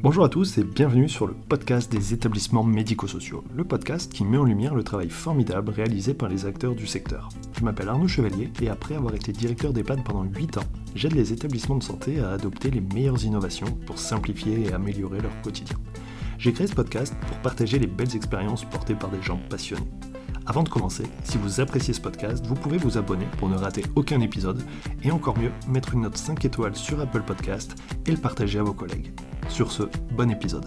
Bonjour à tous et bienvenue sur le podcast des établissements médico-sociaux, le podcast qui met en lumière le travail formidable réalisé par les acteurs du secteur. Je m'appelle Arnaud Chevalier et après avoir été directeur d'EHPAD pendant 8 ans, j'aide les établissements de santé à adopter les meilleures innovations pour simplifier et améliorer leur quotidien. J'ai créé ce podcast pour partager les belles expériences portées par des gens passionnés. Avant de commencer, si vous appréciez ce podcast, vous pouvez vous abonner pour ne rater aucun épisode et encore mieux, mettre une note 5 étoiles sur Apple Podcast et le partager à vos collègues. Sur ce, bon épisode.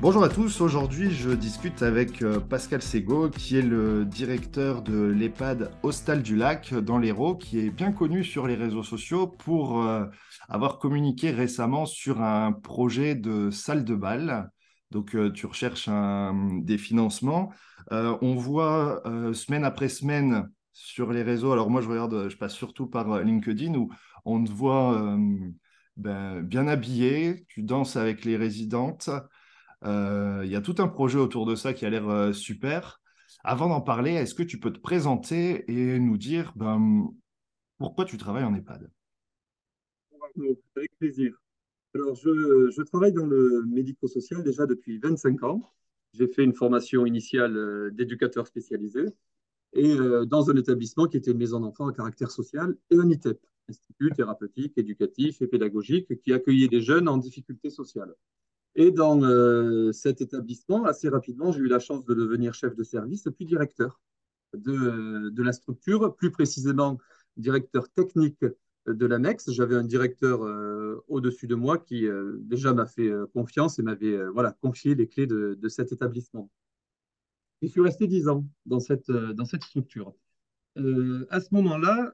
Bonjour à tous, aujourd'hui je discute avec euh, Pascal Sego qui est le directeur de l'EHPAD Hostal du Lac dans l'Hérault qui est bien connu sur les réseaux sociaux pour euh, avoir communiqué récemment sur un projet de salle de bal donc, euh, tu recherches des financements. Euh, on voit euh, semaine après semaine sur les réseaux, alors moi je regarde, je passe surtout par LinkedIn où on te voit ben, bien habillé, tu danses avec les résidentes. Il y a tout un projet autour de ça qui a l'air super. Avant d'en parler, est-ce que tu peux te présenter et nous dire ben, pourquoi tu travailles en EHPAD? Avec plaisir. Alors, je, travaille dans le médico-social déjà depuis 25 ans. J'ai fait une formation initiale euh, d'éducateur spécialisé et euh, dans un établissement qui était une maison d'enfants à caractère social et un ITEP, Institut thérapeutique, éducatif et pédagogique, qui accueillait des jeunes en difficulté sociale. Et dans euh, cet établissement, assez rapidement, j'ai eu la chance de devenir chef de service puis directeur de, de la structure, plus précisément directeur technique de l'annexe. J'avais un directeur euh, au-dessus de moi qui euh, déjà m'a fait euh, confiance et m'avait voilà, confié les clés de, cet établissement. Je suis resté dix ans dans cette, dans cette structure. à ce moment-là,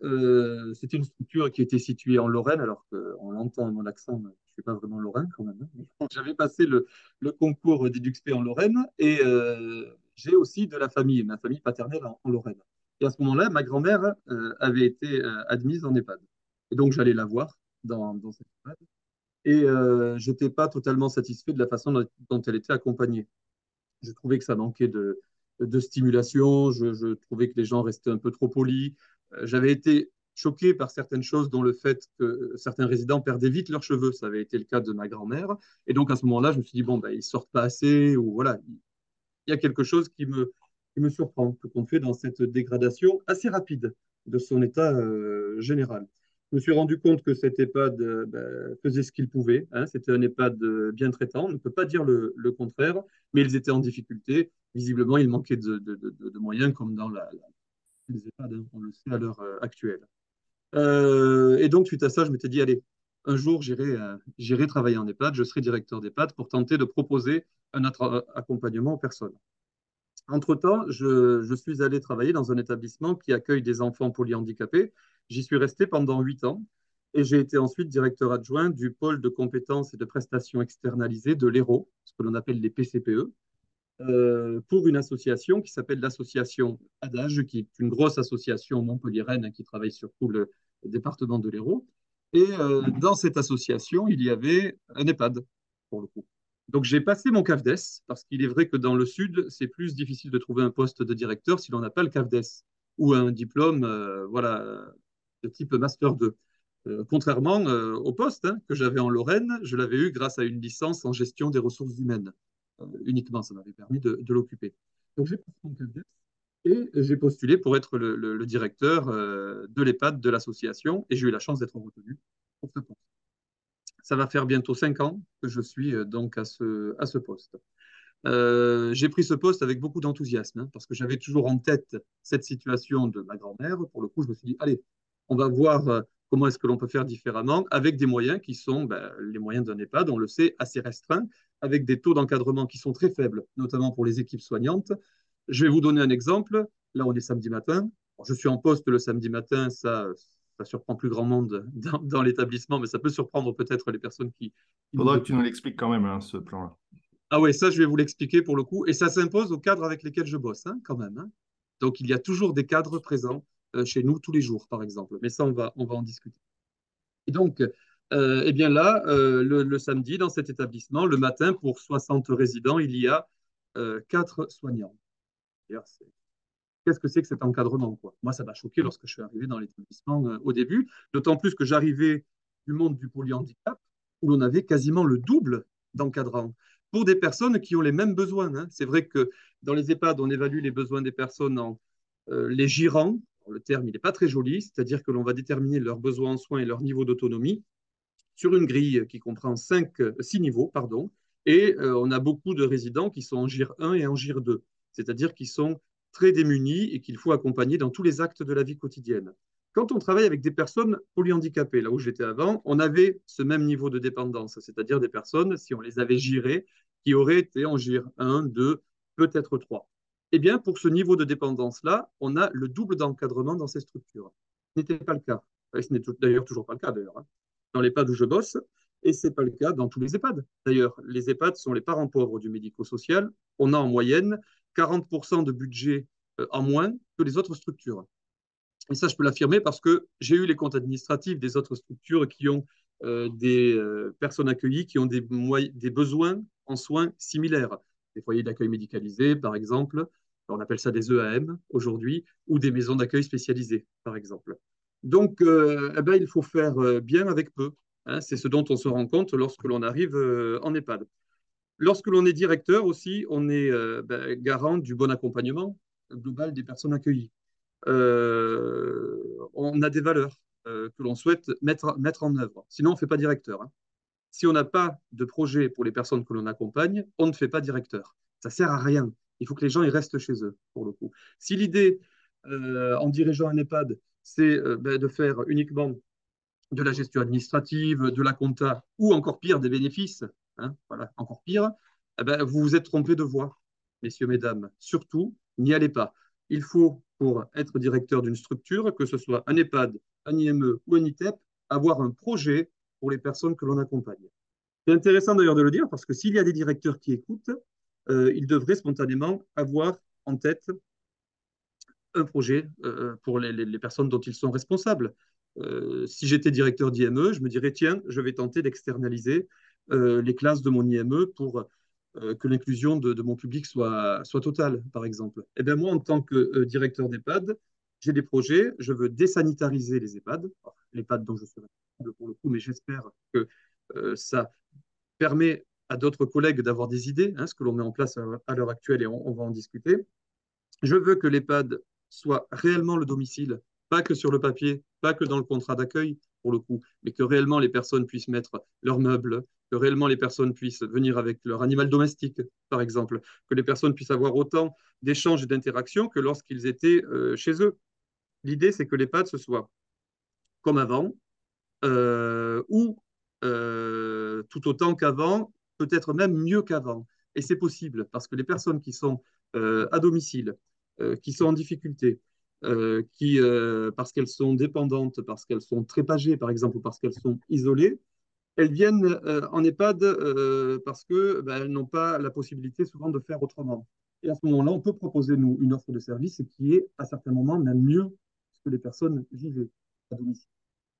c'était une structure qui était située en Lorraine, alors qu'on l'entend mon accent, je ne suis pas vraiment lorrain quand même. Hein. J'avais passé le, le concours d'EduxP en Lorraine et j'ai aussi de la famille, ma famille paternelle en, Lorraine. Et à ce moment-là, ma grand-mère avait été admise en EHPAD. Et donc, j'allais la voir dans, cette EHPAD. Et euh, je n'étais pas totalement satisfait de la façon dont, elle était accompagnée. Je trouvais que ça manquait de, stimulation, je, trouvais que les gens restaient un peu trop polis. Euh, j'avais été choqué par certaines choses, dont le fait que certains résidents perdaient vite leurs cheveux. Ça avait été le cas de ma grand-mère. Et donc, à ce moment-là, je me suis dit, bon, ben, ils sortent pas assez, ou voilà, il y a quelque chose qui me, qui me surprend, qu'on fait dans cette dégradation assez rapide de son état euh, général. Je me suis rendu compte que cet EHPAD euh, ben, faisait ce qu'il pouvait. Hein. C'était un EHPAD euh, bien traitant. On ne peut pas dire le, contraire, mais ils étaient en difficulté. Visiblement, il manquait de, moyens, comme dans les EHPAD, hein, on le sait à l'heure euh, actuelle. et donc, suite à ça, je m'étais dit, allez, un jour, j'irai travailler en EHPAD, je serai directeur d'EHPAD pour tenter de proposer un accompagnement aux personnes. Entre-temps, je, je, suis allé travailler dans un établissement qui accueille des enfants polyhandicapés J'y suis resté pendant huit ans et j'ai été ensuite directeur adjoint du pôle de compétences et de prestations externalisées de l'ERO, ce que l'on appelle les PCPE, euh, pour une association qui s'appelle l'association Adage, qui est une grosse association montpelliéraine qui travaille sur tout le département de l'Hérault. Et euh, dans cette association, il y avait un EHPAD, pour le coup. Donc j'ai passé mon CAFDES, parce qu'il est vrai que dans le Sud, c'est plus difficile de trouver un poste de directeur si l'on n'a pas le CAFDES ou un diplôme euh, voilà, de type Master 2. Euh, contrairement euh, au poste hein, que j'avais en Lorraine, je l'avais eu grâce à une licence en gestion des ressources humaines. Euh, uniquement, ça m'avait permis de, l'occuper. Donc j'ai passé mon et j'ai postulé pour être le, directeur de l'EHPAD de l'association et j'ai eu la chance d'être retenu pour ce poste. Ça va faire bientôt cinq ans que je suis donc à ce, à ce poste. j'ai pris ce poste avec beaucoup d'enthousiasme hein, parce que j'avais toujours en tête cette situation de ma grand-mère. Pour le coup, je me suis dit, allez, on va voir euh, comment est-ce que l'on peut faire différemment avec des moyens qui sont ben, les moyens d'un EHPAD, on le sait, assez restreints, avec des taux d'encadrement qui sont très faibles, notamment pour les équipes soignantes. Je vais vous donner un exemple. Là, on est samedi matin. Je suis en poste le samedi matin, ça, ça surprend plus grand monde dans, l'établissement, mais ça peut surprendre peut-être les personnes qui... Il faudra que tu nous l'expliques quand même, hein, ce plan-là. Ah oui, ça, je vais vous l'expliquer pour le coup. Et ça s'impose aux cadres avec lesquels je bosse, hein, quand même. Hein. Donc, il y a toujours des cadres présents chez nous tous les jours, par exemple. Mais ça, on va, on va en discuter. Et donc, euh, eh bien là, euh, le, samedi, dans cet établissement, le matin, pour 60 résidents, il y a euh, 4 soignants. Qu'est-ce que c'est que cet encadrement quoi? Moi, ça m'a choqué lorsque je suis arrivé dans l'établissement au début, d'autant plus que j'arrivais du monde du polyhandicap, où l'on avait quasiment le double d'encadrants pour des personnes qui ont les mêmes besoins. Hein. C'est vrai que dans les EHPAD, on évalue les besoins des personnes en euh, les gérant. Le terme, n'est pas très joli, c'est-à-dire que l'on va déterminer leurs besoins en soins et leur niveau d'autonomie sur une grille qui comprend cinq, six niveaux, pardon, et euh, on a beaucoup de résidents qui sont en GIR 1 et en GIR 2, c'est-à-dire qui sont très démunis et qu'il faut accompagner dans tous les actes de la vie quotidienne. Quand on travaille avec des personnes polyhandicapées, là où j'étais avant, on avait ce même niveau de dépendance, c'est-à-dire des personnes, si on les avait girées, qui auraient été en GIR 1, 2, peut-être 3. Eh bien, pour ce niveau de dépendance-là, on a le double d'encadrement dans ces structures. Ce n'était pas le cas. Ce n'est d'ailleurs toujours pas le cas, d'ailleurs. Hein. Dans l'EHPAD où je bosse, et ce n'est pas le cas dans tous les EHPAD. D'ailleurs, les EHPAD sont les parents pauvres du médico-social. On a en moyenne 40% de budget euh, en moins que les autres structures. Et ça, je peux l'affirmer parce que j'ai eu les comptes administratifs des autres structures qui ont euh, des euh, personnes accueillies qui ont des besoins en soins similaires. Des foyers d'accueil médicalisés, par exemple, on appelle ça des EAM aujourd'hui, ou des maisons d'accueil spécialisées, par exemple. Donc, eh ben, il faut faire bien avec peu. Hein, c'est ce dont on se rend compte lorsque l'on arrive euh, en EHPAD. Lorsque l'on est directeur aussi, on est euh, ben, garant du bon accompagnement global des personnes accueillies. Euh, on a des valeurs que l'on souhaite mettre, mettre en œuvre. Sinon, on ne fait pas directeur. Hein. Si on n'a pas de projet pour les personnes que l'on accompagne, on ne fait pas directeur. Ça ne sert à rien. Il faut que les gens ils restent chez eux, pour le coup. Si l'idée, en dirigeant un EHPAD, c'est ben, de faire uniquement de la gestion administrative, de la compta, ou encore pire, des bénéfices, hein, voilà, encore pire, eh ben, vous vous êtes trompé de voie, messieurs, mesdames. Surtout, n'y allez pas. Il faut, pour être directeur d'une structure, que ce soit un EHPAD, un IME ou un ITEP, avoir un projet les personnes que l'on accompagne. C'est intéressant d'ailleurs de le dire parce que s'il y a des directeurs qui écoutent, euh, ils devraient spontanément avoir en tête un projet euh, pour les, personnes dont ils sont responsables. Euh, si j'étais directeur d'IME, je me dirais, tiens, je vais tenter d'externaliser les classes de mon IME pour que l'inclusion de, mon public soit, totale, par exemple. Et eh bien moi, en tant que directeur d'EHPAD, j'ai des projets, je veux désanitariser les EHPAD, l'EHPAD dont je suis pour le coup, mais j'espère que ça permet à d'autres collègues d'avoir des idées, hein, ce que l'on met en place à, l'heure actuelle, et on, va en discuter. Je veux que l'EHPAD soit réellement le domicile pas que sur le papier, pas que dans le contrat d'accueil pour le coup, mais que réellement les personnes puissent mettre leurs meubles, que réellement les personnes puissent venir avec leur animal domestique, par exemple, que les personnes puissent avoir autant d'échanges et d'interactions que lorsqu'ils étaient euh, chez eux. L'idée, c'est que pattes ce soit comme avant, euh, ou euh, tout autant qu'avant, peut-être même mieux qu'avant. Et c'est possible, parce que les personnes qui sont à domicile, qui sont en difficulté, euh, qui, euh, parce qu'elles sont dépendantes, parce qu'elles sont trépagées, par exemple, ou parce qu'elles sont isolées, elles viennent euh, en EHPAD parce qu'elles ben, n'ont pas la possibilité souvent de faire autrement. Et à ce moment-là, on peut proposer, nous, une offre de service qui est, à certains moments, même mieux que les personnes vivaient à domicile.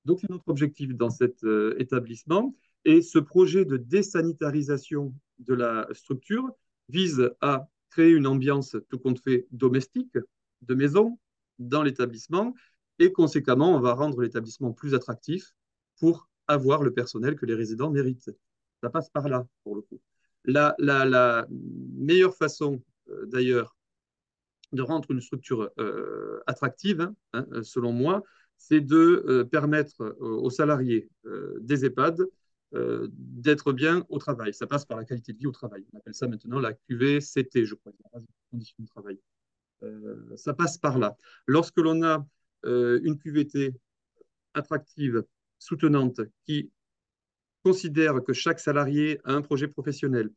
Donc, c'est notre objectif dans cet établissement. Et ce projet de désanitarisation de la structure vise à créer une ambiance tout compte fait domestique, de maison, dans l'établissement et conséquemment, on va rendre l'établissement plus attractif pour avoir le personnel que les résidents méritent. Ça passe par là, pour le coup. La, la, meilleure façon, euh, d'ailleurs, de rendre une structure euh, attractive, hein, hein, selon moi, c'est de euh, permettre aux salariés des EHPAD d'être bien au travail. Ça passe par la qualité de vie au travail. On appelle ça maintenant la QVCT, je crois, la condition de travail. Euh, ça passe par là. Lorsque l'on a euh, une QVT attractive, soutenante, qui considère que chaque salarié a un projet professionnel,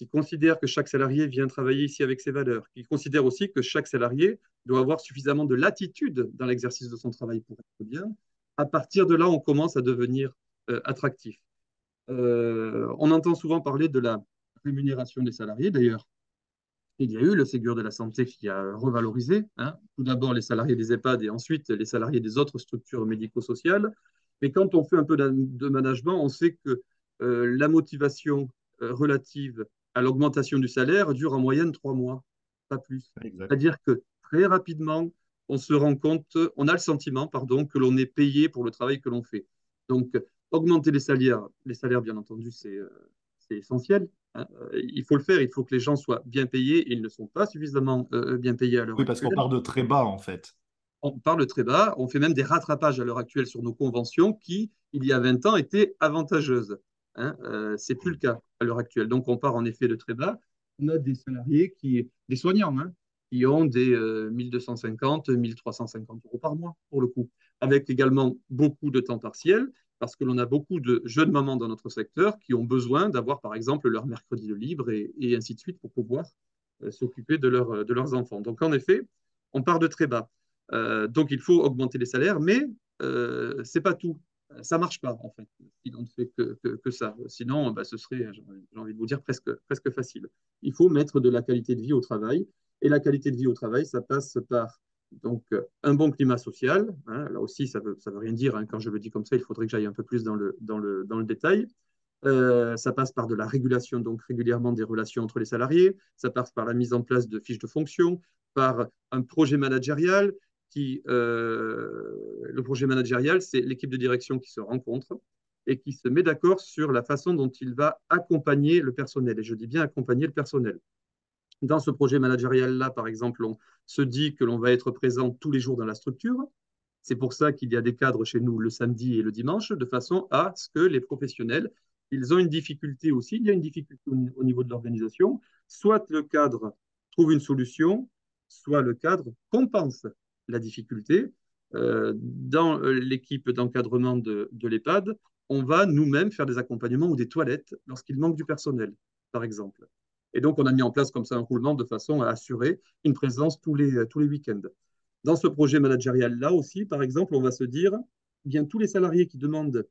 qui considère que chaque salarié vient travailler ici avec ses valeurs, qui considère aussi que chaque salarié doit avoir suffisamment de latitude dans l'exercice de son travail pour être bien, à partir de là, on commence à devenir euh, attractif. on entend souvent parler de la rémunération des salariés. D'ailleurs, il y a eu le Ségur de la santé qui a revalorisé, hein, tout d'abord les salariés des EHPAD et ensuite les salariés des autres structures médico-sociales. Mais quand on fait un peu de management, on sait que euh, la motivation euh, relative à l'augmentation du salaire dure en moyenne trois mois, pas plus. C'est-à-dire que très rapidement, on se rend compte, on a le sentiment, pardon, que l'on est payé pour le travail que l'on fait. Donc, augmenter les salaires, les salaires, bien entendu, c'est euh, essentiel. Hein. Euh, il faut le faire, il faut que les gens soient bien payés. Ils ne sont pas suffisamment euh, bien payés à l'heure actuelle. Oui, parce qu'on part de très bas, en fait. On parle de très bas. On fait même des rattrapages à l'heure actuelle sur nos conventions qui, il y a 20 ans, étaient avantageuses. Hein. Euh, c'est plus le cas à l'heure actuelle. Donc, on part en effet de très bas. On a des salariés, qui, des soignants, hein, qui ont des 1250, 1350 euros par mois, pour le coup, avec également beaucoup de temps partiel parce que l'on a beaucoup de jeunes mamans dans notre secteur qui ont besoin d'avoir, par exemple, leur mercredi de libre et, ainsi de suite pour pouvoir euh, s'occuper de, de, leurs enfants. Donc, en effet, on part de très bas. Euh, donc, il faut augmenter les salaires, mais euh, ce n'est pas tout. Ça ne marche pas, en fait, si on ne fait que, ça. Sinon, bah, ce serait, j'ai envie de vous dire, presque, facile. Il faut mettre de la qualité de vie au travail. Et la qualité de vie au travail, ça passe par donc, un bon climat social, hein, là aussi, ça ne veut, rien dire. Hein, quand je le dis comme ça, il faudrait que j'aille un peu plus dans le détail. Euh, ça passe par de la régulation, donc régulièrement des relations entre les salariés. Ça passe par la mise en place de fiches de fonction, par un projet managérial. Euh, le projet managérial, c'est l'équipe de direction qui se rencontre et qui se met d'accord sur la façon dont il va accompagner le personnel. Et je dis bien accompagner le personnel. Dans ce projet managérial-là, par exemple, on se dit que l'on va être présent tous les jours dans la structure. C'est pour ça qu'il y a des cadres chez nous le samedi et le dimanche, de façon à ce que les professionnels, ils ont une difficulté aussi, il y a une difficulté au niveau de l'organisation, soit le cadre trouve une solution, soit le cadre compense la difficulté. Euh, dans euh, l'équipe d'encadrement de, l'EHPAD, on va nous-mêmes faire des accompagnements ou des toilettes lorsqu'il manque du personnel, par exemple. Et donc, on a mis en place comme ça un roulement de façon à assurer une présence tous les, tous les week-ends. Dans ce projet managérial-là aussi, par exemple, on va se dire, eh bien tous les salariés qui demandent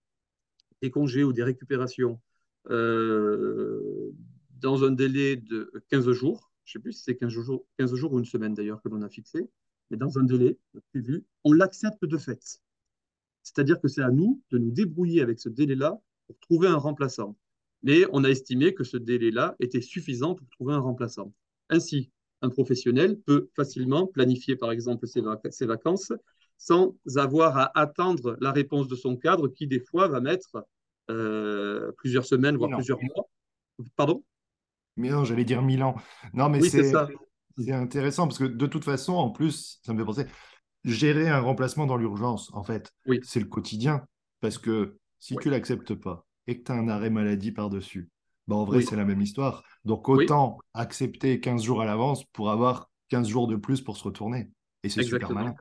des congés ou des récupérations euh, dans un délai de 15 jours, je ne sais plus si c'est 15 jours, 15 jours ou une semaine d'ailleurs que l'on a fixé, mais dans un délai prévu, on l'accepte de fait. C'est-à-dire que c'est à nous de nous débrouiller avec ce délai-là pour trouver un remplaçant mais on a estimé que ce délai-là était suffisant pour trouver un remplaçant. Ainsi, un professionnel peut facilement planifier, par exemple, ses, vacances sans avoir à attendre la réponse de son cadre qui, des fois, va mettre euh, plusieurs semaines, voire plusieurs mois. Pardon? Mais non, j'allais dire Milan. Non, mais c'est c'est intéressant parce que de toute façon, en plus, ça me fait penser, gérer un remplacement dans l'urgence, en fait, oui. c'est le quotidien. Parce que si tu l'acceptes pas, et que tu as un arrêt maladie par-dessus. Bah, en vrai, c'est la même histoire. Donc autant accepter 15 jours à l'avance pour avoir 15 jours de plus pour se retourner. Et c'est super malin.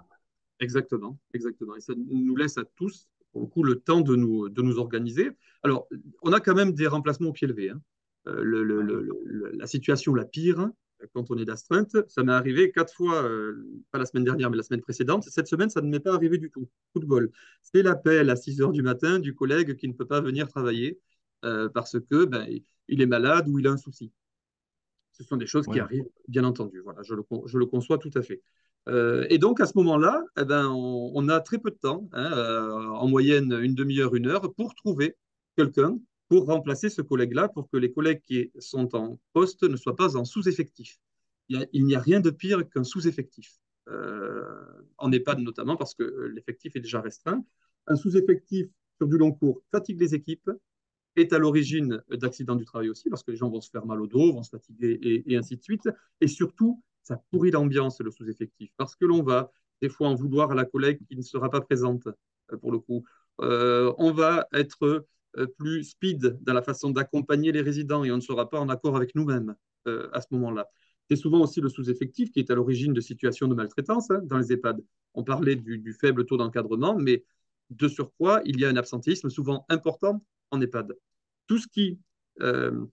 Exactement, exactement. Et ça nous laisse à tous, pour le coup, le temps de nous, de nous organiser. Alors, on a quand même des remplacements au pied levé. Hein. Euh, le, la situation la pire, quand on est d'astreinte. Ça m'est arrivé quatre fois, euh, pas la semaine dernière, mais la semaine précédente. Cette semaine, ça ne m'est pas arrivé du tout. Coup de bol. C'est l'appel à 6 heures du matin du collègue qui ne peut pas venir travailler euh, parce que ben, il est malade ou il a un souci. Ce sont des choses qui arrivent, bien entendu. Voilà, je le, je le conçois tout à fait. Euh, et donc, à ce moment-là, eh ben, on, a très peu de temps, hein, en moyenne une demi-heure, une heure, pour trouver quelqu'un pour remplacer ce collègue-là, pour que les collègues qui sont en poste ne soient pas en sous-effectif. Il n'y a, rien de pire qu'un sous-effectif, euh, en EHPAD notamment, parce que l'effectif est déjà restreint. Un sous-effectif sur du long cours fatigue les équipes, est à l'origine d'accidents du travail aussi, parce que les gens vont se faire mal au dos, vont se fatiguer et, ainsi de suite. Et surtout, ça pourrit l'ambiance, le sous-effectif, parce que l'on va des fois en vouloir à la collègue qui ne sera pas présente, euh, pour le coup. Euh, on va être plus speed dans la façon d'accompagner les résidents et on ne sera pas en accord avec nous-mêmes euh, à ce moment-là. C'est souvent aussi le sous-effectif qui est à l'origine de situations de maltraitance hein, dans les EHPAD. On parlait du, faible taux d'encadrement, mais de surcroît, il y a un absentéisme souvent important en EHPAD. Tout ce qui euh,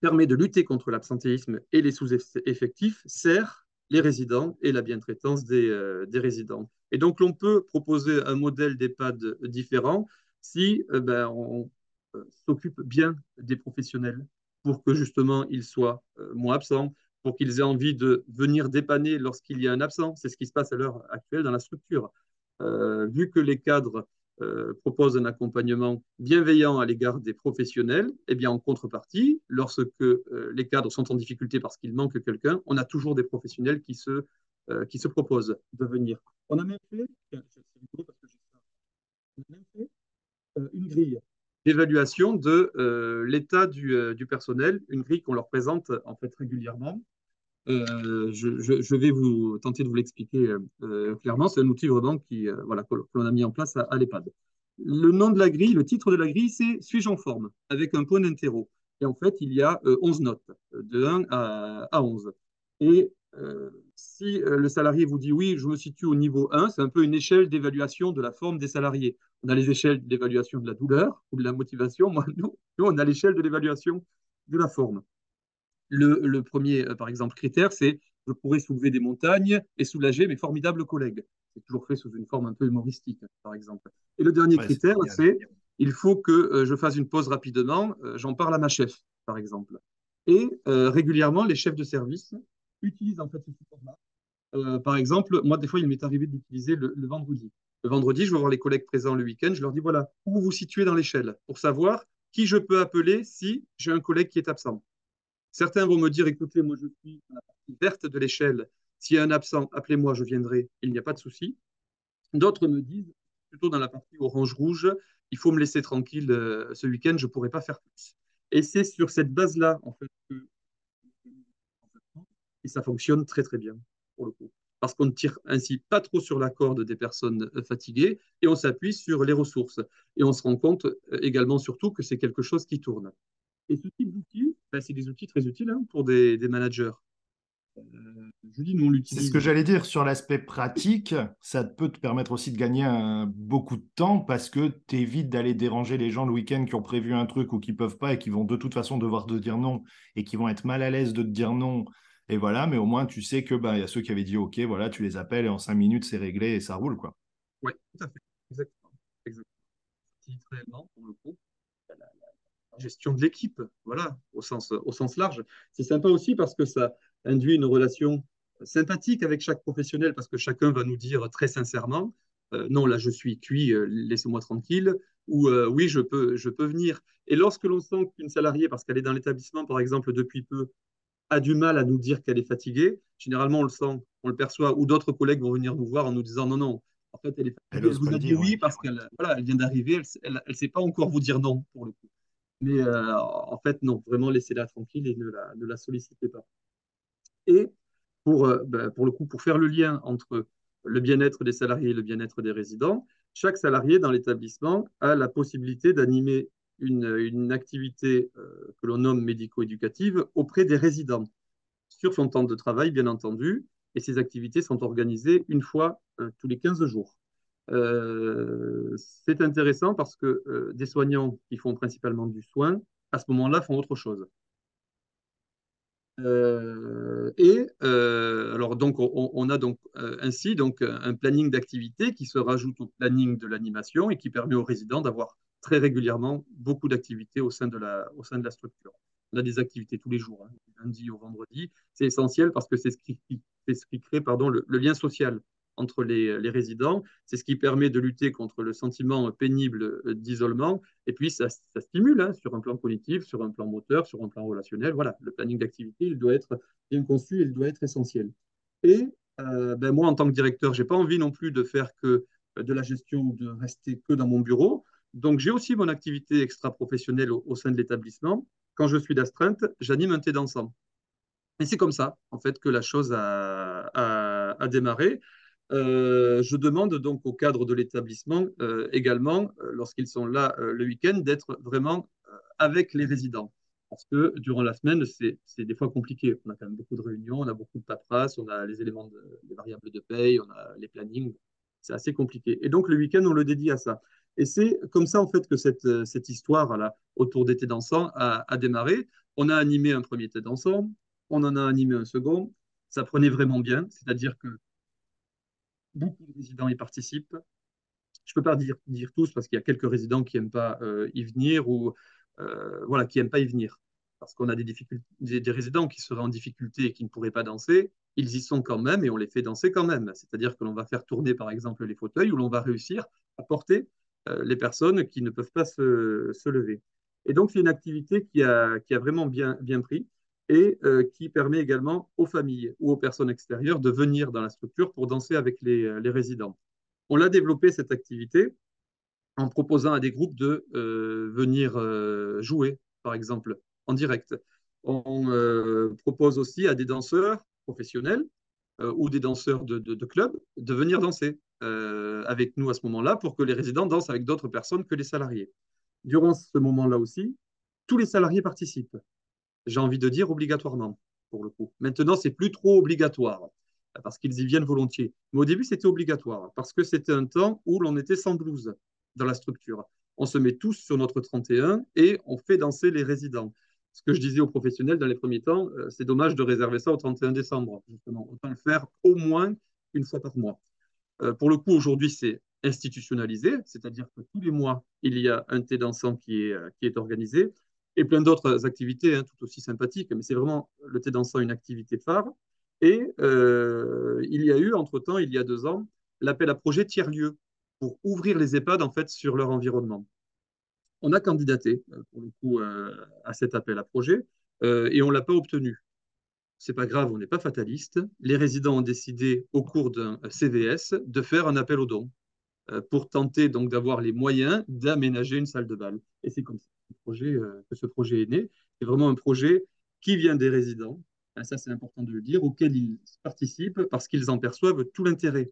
permet de lutter contre l'absentéisme et les sous-effectifs sert les résidents et la bientraitance des, des résidents. Et donc, l'on peut proposer un modèle d'EHPAD différent si euh, ben, on euh, s'occupe bien des professionnels pour que justement ils soient euh, moins absents, pour qu'ils aient envie de venir dépanner lorsqu'il y a un absent. C'est ce qui se passe à l'heure actuelle dans la structure. vu que les cadres proposent un accompagnement bienveillant à l'égard des professionnels, eh bien en contrepartie, lorsque les cadres sont en difficulté parce qu'il manque quelqu'un, on a toujours des professionnels qui se, qui se proposent de venir. On a même fait, une grille d'évaluation de l'état du, du, personnel, une grille qu'on leur présente en fait régulièrement. Je, vais vous tenter de vous l'expliquer clairement. C'est un outil vraiment qui, voilà, que, l'on a mis en place à, à l'EHPAD. Le nom de la grille, le titre de la grille, c'est Suis-je en forme? avec un point d'interro. Et en fait, il y a 11 notes, de 1 à, à 11. Et euh, si euh, le salarié vous dit oui, je me situe au niveau 1, c'est un peu une échelle d'évaluation de la forme des salariés. On a les échelles d'évaluation de la douleur ou de la motivation. Moi, nous, nous on a l'échelle de l'évaluation de la forme. Le, le premier, euh, par exemple, critère, c'est je pourrais soulever des montagnes et soulager mes formidables collègues. C'est toujours fait sous une forme un peu humoristique, par exemple. Et le dernier critère, c'est il faut que je fasse une pause rapidement, j'en parle à ma chef, par exemple. Et régulièrement, les chefs de service utilise en fait ce support-là. Euh, par exemple, moi, des fois, il m'est arrivé d'utiliser le, vendredi. Le vendredi, je vais voir les collègues présents le week-end, je leur dis voilà, où vous vous situez dans l'échelle pour savoir qui je peux appeler si j'ai un collègue qui est absent. Certains vont me dire écoutez, moi, je suis dans la partie verte de l'échelle. S'il y a un absent, appelez-moi, je viendrai, il n'y a pas de souci. D'autres me disent plutôt dans la partie orange-rouge, il faut me laisser tranquille euh, ce week-end, je ne pourrai pas faire plus. Et c'est sur cette base-là, en fait, que et ça fonctionne très très bien pour le coup. Parce qu'on ne tire ainsi pas trop sur la corde des personnes euh, fatiguées et on s'appuie sur les ressources. Et on se rend compte euh, également surtout que c'est quelque chose qui tourne. Et ce type d'outils, ben, c'est des outils très utiles hein, pour des, managers. Euh, je dis, nous, on C'est ce que j'allais dire sur l'aspect pratique. Ça peut te permettre aussi de gagner beaucoup de temps parce que tu évites d'aller déranger les gens le week-end qui ont prévu un truc ou qui peuvent pas et qui vont de toute façon devoir te dire non et qui vont être mal à l'aise de te dire non et voilà, mais au moins, tu sais que bah, y a ceux qui avaient dit OK, voilà, tu les appelles et en cinq minutes, c'est réglé et ça roule. quoi. Oui, tout à fait. Exactement. Exactement. Réellement, pour le coup, la, gestion de l'équipe, voilà, au sens, au sens large. C'est sympa aussi parce que ça induit une relation sympathique avec chaque professionnel parce que chacun va nous dire très sincèrement euh, non, là, je suis cuit, euh, laissez-moi tranquille, ou euh, oui, je peux, je peux venir. Et lorsque l'on sent qu'une salariée, parce qu'elle est dans l'établissement, par exemple, depuis peu, a du mal à nous dire qu'elle est fatiguée, généralement on le sent, on le perçoit, ou d'autres collègues vont venir nous voir en nous disant non, non, en fait elle est fatiguée, elle, vous a dit oui parce qu'elle voilà, elle vient d'arriver, elle ne sait pas encore vous dire non pour le coup. Mais euh, en fait, non, vraiment laissez-la tranquille et ne la, ne la, sollicitez pas. Et pour, euh, ben, pour le coup, pour faire le lien entre le bien-être des salariés et le bien-être des résidents, chaque salarié dans l'établissement a la possibilité d'animer une, activité euh, que l'on nomme médico-éducative auprès des résidents sur son temps de travail, bien entendu, et ces activités sont organisées une fois euh, tous les 15 jours. Euh, c'est intéressant parce que des soignants qui font principalement du soin, à ce moment-là, font autre chose. et alors donc on, a donc ainsi donc un planning d'activité qui se rajoute au planning de l'animation et qui permet aux résidents d'avoir très régulièrement beaucoup d'activités au, sein de la, au sein de la structure. On a des activités tous les jours, hein, lundi au vendredi. C'est essentiel parce que c'est ce qui, crée pardon, le, lien social entre les, les résidents. C'est ce qui permet de lutter contre le sentiment pénible d'isolement. Et puis, ça, ça stimule hein, sur un plan cognitif, sur un plan moteur, sur un plan relationnel. Voilà, le planning d'activité, il doit être bien conçu, il doit être essentiel. Et euh, ben moi, en tant que directeur, je n'ai pas envie non plus de faire que de la gestion, de rester que dans mon bureau. Donc, j'ai aussi mon activité extra-professionnelle au, sein de l'établissement. Quand je suis d'astreinte, j'anime un thé dansant. Et c'est comme ça, en fait, que la chose a, démarré. Euh, je demande donc au cadre de l'établissement euh, également, euh, lorsqu'ils sont là le week-end, d'être vraiment avec les résidents. Parce que durant la semaine, c'est des fois compliqué. On a quand même beaucoup de réunions, on a beaucoup de paperasse, on a les éléments, les variables de paye, on a les plannings. C'est assez compliqué. Et donc, le week-end, on le dédie à ça. Et c'est comme ça, en fait, que cette, euh, cette histoire là, autour des thés dansants a, démarré. On a animé un premier thé dansant, on en a animé un second. Ça prenait vraiment bien, c'est-à-dire que beaucoup de résidents y participent. Je ne peux pas dire, dire tous parce qu'il y a quelques résidents qui n'aiment pas euh, y venir ou euh, voilà, qui n'aiment pas y venir. Parce qu'on a des, résidents qui seraient en difficulté et qui ne pourraient pas danser. Ils y sont quand même et on les fait danser quand même. C'est-à-dire que l'on va faire tourner, par exemple, les fauteuils ou l'on va réussir à porter les personnes qui ne peuvent pas se, lever. Et donc, c'est une activité qui a, vraiment bien, pris et euh, qui permet également aux familles ou aux personnes extérieures de venir dans la structure pour danser avec les, les résidents. On l'a développé, cette activité, en proposant à des groupes de venir jouer, par exemple, en direct. On propose aussi à des danseurs professionnels ou des danseurs de, de, de club de venir danser avec nous à ce moment-là pour que les résidents dansent avec d'autres personnes que les salariés. Durant ce moment-là aussi, tous les salariés participent. J'ai envie de dire obligatoirement, pour le coup. Maintenant, c'est plus trop obligatoire parce qu'ils y viennent volontiers. Mais au début, c'était obligatoire parce que c'était un temps où l'on était sans blouse dans la structure. On se met tous sur notre 31 et on fait danser les résidents. Ce que je disais aux professionnels dans les premiers temps, euh, c'est dommage de réserver ça au 31 décembre, justement. Autant le faire au moins une fois par mois. Euh, pour le coup, aujourd'hui, c'est institutionnalisé, c'est-à-dire que tous les mois, il y a un thé dansant qui est, euh, qui est organisé et plein d'autres activités hein, tout aussi sympathiques, mais c'est vraiment le thé dansant une activité phare. Et il y a eu, entre-temps, il y a deux ans, l'appel à projet tiers-lieu pour ouvrir les EHPAD en fait sur leur environnement. On a candidaté euh, pour le coup euh, à cet appel à projet euh, et on l'a pas obtenu. C'est pas grave, on n'est pas fataliste. Les résidents ont décidé au cours d'un CVS de faire un appel aux dons pour tenter donc d'avoir les moyens d'aménager une salle de bal. Et c'est comme ça que ce projet, projet est né. C'est vraiment un projet qui vient des résidents, ça c'est important de le dire, auquel ils participent parce qu'ils en perçoivent tout l'intérêt.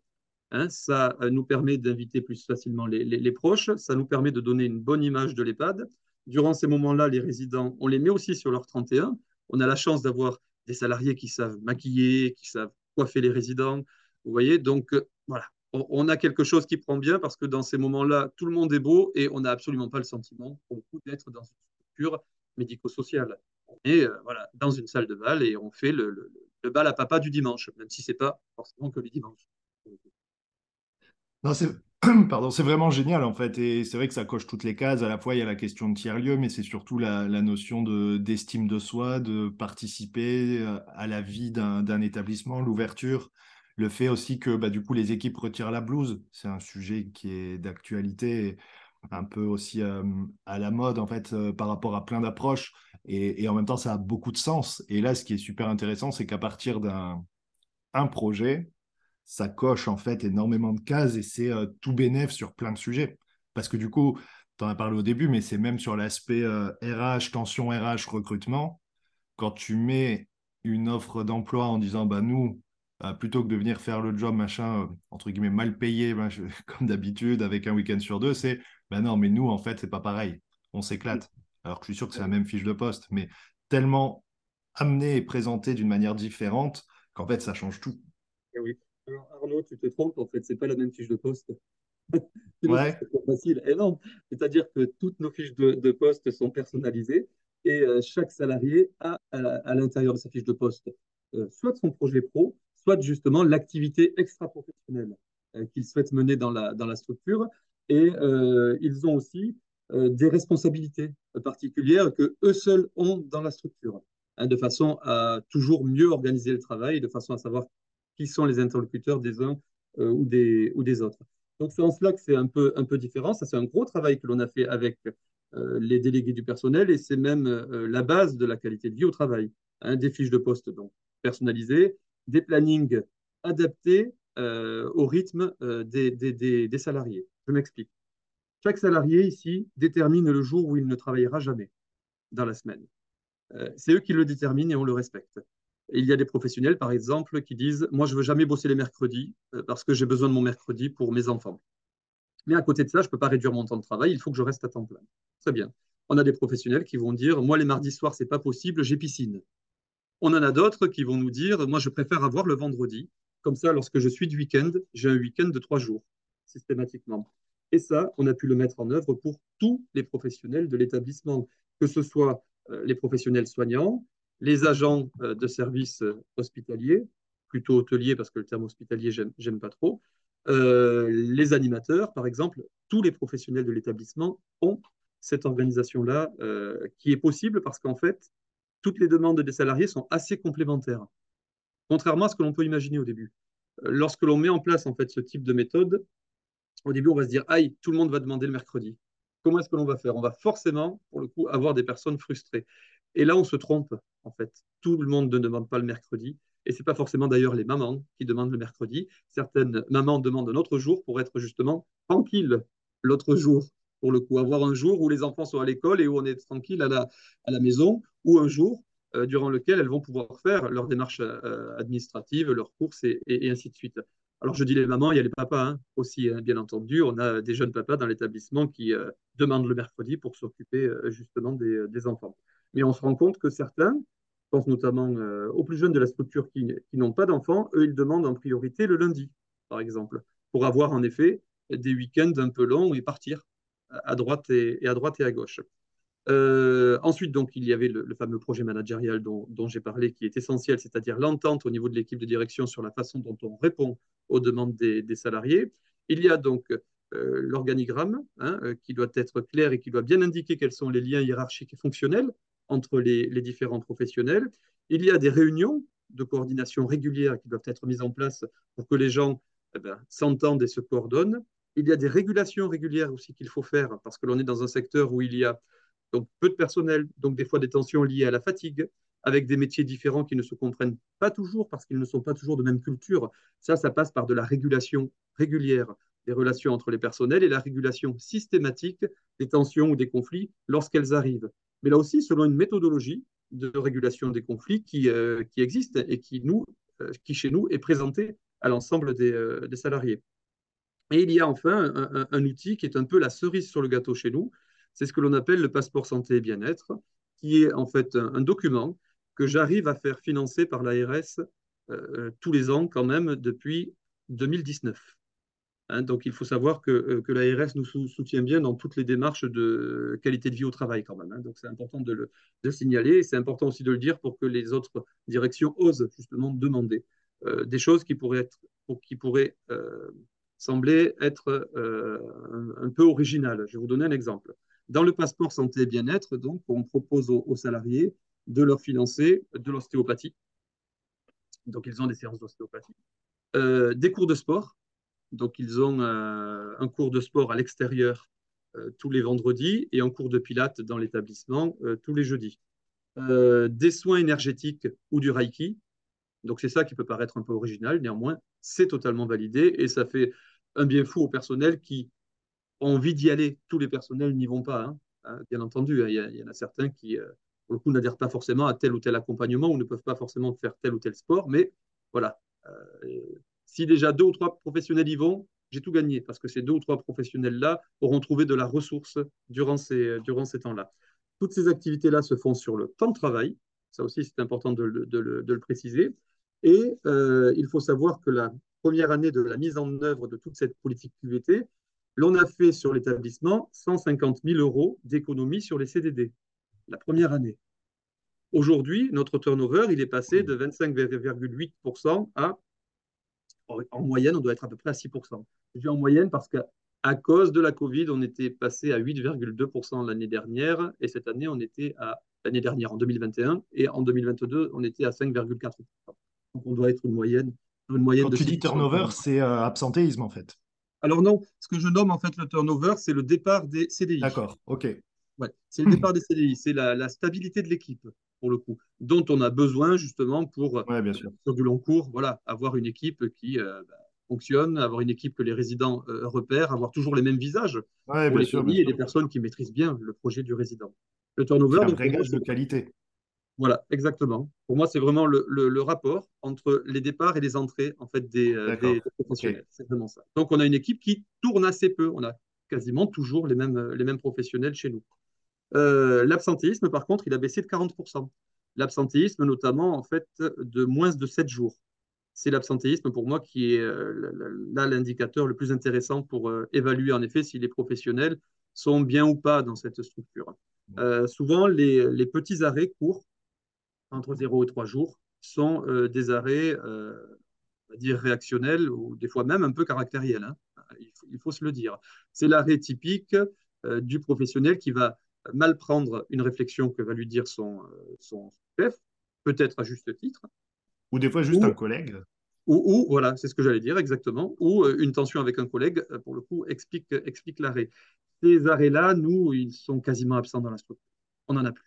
Hein, ça euh, nous permet d'inviter plus facilement les, proches, ça nous permet de donner une bonne image de l'EHPAD. Durant ces moments-là, les résidents, on les met aussi sur leur 31. On a la chance d'avoir des salariés qui savent maquiller, qui savent coiffer les résidents. Vous voyez, donc euh, voilà, on, a quelque chose qui prend bien parce que dans ces moments-là, tout le monde est beau et on n'a absolument pas le sentiment, pour le coup, d'être dans une structure médico-sociale. On est euh, voilà, dans une salle de bal et on fait le, le bal à papa du dimanche, même si ce n'est pas forcément que le dimanche. Non, Pardon, c'est vraiment génial en fait, et c'est vrai que ça coche toutes les cases. À la fois, il y a la question de tiers-lieu, mais c'est surtout la, notion de, d'estime de soi, de participer euh, à la vie d'un, établissement, l'ouverture, le fait aussi que bah, du coup les équipes retirent la blouse. C'est un sujet qui est d'actualité, un peu aussi euh, à la mode en fait euh, par rapport à plein d'approches, et, et, en même temps ça a beaucoup de sens. Et là, ce qui est super intéressant, c'est qu'à partir d'un un projet, ça coche en fait énormément de cases et c'est euh, tout bénéf sur plein de sujets. Parce que du coup, tu en as parlé au début, mais c'est même sur l'aspect RH, euh, tension RH, recrutement. Quand tu mets une offre d'emploi en disant, bah nous, euh, plutôt que de venir faire le job, machin, entre guillemets, mal payé, comme d'habitude, avec un week-end sur deux, c'est, bah non, mais nous, en fait, c'est pas pareil. On s'éclate. Alors que je suis sûr que c'est la même fiche de poste, mais tellement amené et présenté d'une manière différente qu'en fait, ça change tout. Arnaud, tu te trompes, en fait, c'est pas la même fiche de poste. ouais. C'est facile. Non, c'est-à-dire que toutes nos fiches de, poste sont personnalisées et euh, chaque salarié a à, l'intérieur de sa fiche de poste euh, soit son projet pro, soit justement l'activité extra-professionnelle euh, qu'il souhaite mener dans la, dans la structure. Et ils ont aussi des responsabilités particulières que eux seuls ont dans la structure, hein, de façon à toujours mieux organiser le travail, de façon à savoir qui sont les interlocuteurs des uns euh, ou, des, autres. Donc c'est en cela que c'est un peu, différent. Ça, c'est un gros travail que l'on a fait avec euh, les délégués du personnel et c'est même euh, la base de la qualité de vie au travail. Hein, des fiches de poste donc personnalisées, des plannings adaptés au rythme des salariés. Je m'explique. Chaque salarié ici détermine le jour où il ne travaillera jamais dans la semaine. c'est eux qui le déterminent et on le respecte il y a des professionnels, par exemple, qui disent Moi, je ne veux jamais bosser les mercredis euh, parce que j'ai besoin de mon mercredi pour mes enfants. Mais à côté de ça, je ne peux pas réduire mon temps de travail, il faut que je reste à temps plein. Très bien. On a des professionnels qui vont dire Moi, les mardis soirs, ce n'est pas possible, j'ai piscine. On en a d'autres qui vont nous dire Moi, je préfère avoir le vendredi. Comme ça, lorsque je suis de week-end, j'ai un week-end de trois jours, systématiquement. Et ça, on a pu le mettre en œuvre pour tous les professionnels de l'établissement, que ce soit euh, les professionnels soignants, les agents euh, de services euh, hospitaliers, plutôt hôteliers parce que le terme hospitalier, j'aime pas trop, euh, les animateurs, par exemple, tous les professionnels de l'établissement ont cette organisation-là qui est possible parce qu'en fait, toutes les demandes des salariés sont assez complémentaires, contrairement à ce que l'on peut imaginer au début. Lorsque l'on met en place en fait ce type de méthode, au début, on va se dire, aïe, tout le monde va demander le mercredi. Comment est-ce que l'on va faire? On va forcément, pour le coup, avoir des personnes frustrées. Et là, on se trompe, en fait. Tout le monde ne demande pas le mercredi. Et ce n'est pas forcément d'ailleurs les mamans qui demandent le mercredi. Certaines mamans demandent un autre jour pour être justement tranquilles l'autre jour, pour le coup. Avoir un jour où les enfants sont à l'école et où on est tranquille à la, maison, ou un jour euh, durant lequel elles vont pouvoir faire leurs démarches euh, administratives, leurs courses et, ainsi de suite. Alors je dis les mamans, il y a les papas hein, aussi, hein, bien entendu. On a des jeunes papas dans l'établissement qui euh, demandent le mercredi pour s'occuper euh, justement des, enfants. Mais on se rend compte que certains, je pense notamment euh, aux plus jeunes de la structure qui, n'ont pas d'enfants, eux, ils demandent en priorité le lundi, par exemple, pour avoir en effet des week-ends un peu longs et partir à droite et, à droite et à gauche. Euh, ensuite, donc, il y avait le, fameux projet managérial dont, j'ai parlé, qui est essentiel, c'est-à-dire l'entente au niveau de l'équipe de direction sur la façon dont on répond aux demandes des, salariés. Il y a donc euh, l'organigramme hein, qui doit être clair et qui doit bien indiquer quels sont les liens hiérarchiques et fonctionnels entre les, différents professionnels. Il y a des réunions de coordination régulières qui doivent être mises en place pour que les gens eh ben, s'entendent et se coordonnent. Il y a des régulations régulières aussi qu'il faut faire parce que l'on est dans un secteur où il y a donc peu de personnel, donc des fois des tensions liées à la fatigue, avec des métiers différents qui ne se comprennent pas toujours parce qu'ils ne sont pas toujours de même culture. Ça, ça passe par de la régulation régulière des relations entre les personnels et la régulation systématique des tensions ou des conflits lorsqu'elles arrivent. Mais là aussi, selon une méthodologie de régulation des conflits qui, euh, qui existe et qui, nous, euh, qui, chez nous, est présentée à l'ensemble des, euh, salariés. Et il y a enfin un, outil qui est un peu la cerise sur le gâteau chez nous, c'est ce que l'on appelle le passeport santé et bien-être, qui est en fait un, document que j'arrive à faire financer par l'ARS tous les ans quand même depuis 2019. Hein, donc il faut savoir que, euh, que l'ARS nous soutient bien dans toutes les démarches de qualité de vie au travail quand même. Hein, donc c'est important de le, signaler et c'est important aussi de le dire pour que les autres directions osent justement demander euh, des choses qui pourraient, euh, sembler être un, peu originales. Je vais vous donner un exemple. Dans le passeport santé et bien-être, on propose aux, salariés de leur financer de l'ostéopathie. Donc, ils ont des séances d'ostéopathie. Des cours de sport. Donc, ils ont euh, un cours de sport à l'extérieur euh, tous les vendredis et un cours de pilates dans l'établissement euh, tous les jeudis. Des soins énergétiques ou du reiki. Donc, c'est ça qui peut paraître un peu original. Néanmoins, c'est totalement validé et ça fait un bien fou au personnel qui envie d'y aller. Tous les personnels n'y vont pas, hein, bien entendu. Il y, y, en a certains qui, pour le coup, n'adhèrent pas forcément à tel ou tel accompagnement ou ne peuvent pas forcément faire tel ou tel sport. Mais voilà, si déjà deux ou trois professionnels y vont, j'ai tout gagné parce que ces deux ou trois professionnels-là auront trouvé de la ressource durant ces, durant temps-là. Toutes ces activités-là se font sur le temps de travail. Ça aussi, c'est important de, de, le préciser. Et euh, il faut savoir que la première année de la mise en œuvre de toute cette politique QVT, l'on a fait sur l'établissement 150 000 euros d'économie sur les CDD, la première année. Aujourd'hui, notre turnover, il est passé de 25,8% à, en moyenne, on doit être à peu près à 6%. Je dis en moyenne parce qu'à cause de la Covid, on était passé à 8,2% l'année dernière, et cette année, on était à, l'année dernière, en 2021, et en 2022, on était à 5,4%. Donc on doit être une moyenne. Une moyenne Quand de tu dis turnover, c'est euh, absentéisme en fait. Alors non, ce que je nomme en fait le turnover, c'est le départ des CDI. D'accord, ok. Ouais, c'est le départ des CDI, c'est la, la, stabilité de l'équipe pour le coup, dont on a besoin justement pour ouais, bien sûr. sur du long cours, voilà, avoir une équipe qui euh, bah, fonctionne, avoir une équipe que les résidents euh, repèrent, avoir toujours les mêmes visages ouais, pour les sûr, et des personnes qui maîtrisent bien le projet du résident. Le turnover, un vrai gage de qualité. Voilà, exactement. Pour moi, c'est vraiment le, le, le, rapport entre les départs et les entrées en fait des, euh, des professionnels. Okay. C'est vraiment ça. Donc, on a une équipe qui tourne assez peu. On a quasiment toujours les mêmes, les mêmes professionnels chez nous. Euh, L'absentéisme, par contre, il a baissé de 40%. L'absentéisme, notamment, en fait, de moins de 7 jours. C'est l'absentéisme, pour moi, qui est euh, là l'indicateur le plus intéressant pour euh, évaluer, en effet, si les professionnels sont bien ou pas dans cette structure. Souvent, les, les petits arrêts courts entre 0 et 3 jours sont des arrêts, on va dire, réactionnels ou des fois même un peu caractériels. Hein. Il, faut, il, faut, se le dire. C'est l'arrêt typique du professionnel qui va mal prendre une réflexion que va lui dire son, son chef, peut-être à juste titre. Ou des fois juste ou, un collègue. Ou, ou voilà, c'est ce que j'allais dire exactement. Ou une tension avec un collègue, pour le coup, explique, explique l'arrêt. Ces arrêts-là, nous, ils sont quasiment absents dans la structure. On n'en a plus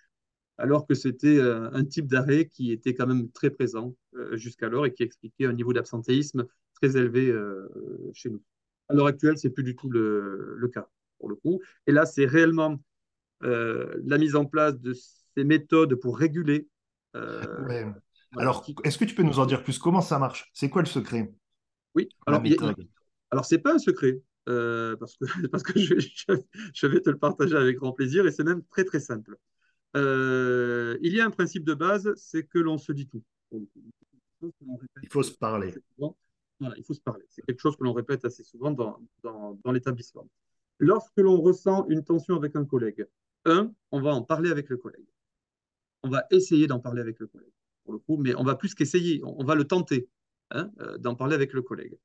alors que c'était euh, un type d'arrêt qui était quand même très présent euh, jusqu'alors et qui expliquait un niveau d'absentéisme très élevé euh, chez nous. À l'heure actuelle, c'est plus du tout le, le, cas. pour le coup. Et là, c'est réellement euh, la mise en place de ces méthodes pour réguler. Euh, alors, est-ce que tu peux nous en dire plus? Comment ça marche? C'est quoi le secret? Oui, alors, alors c'est pas un secret. Euh, parce que, parce que je, je, vais te le partager avec grand plaisir et c'est même très très simple. il y a un principe de base, c'est que l'on se dit tout. Il faut se parler. Voilà, il faut se parler. C'est quelque chose que l'on répète assez souvent dans, dans, dans l'établissement. Lorsque l'on ressent une tension avec un collègue, un, on va en parler avec le collègue. On va essayer d'en parler avec le collègue, pour le coup, mais on va plus qu'essayer, on, va le tenter hein, euh, d'en parler avec le collègue.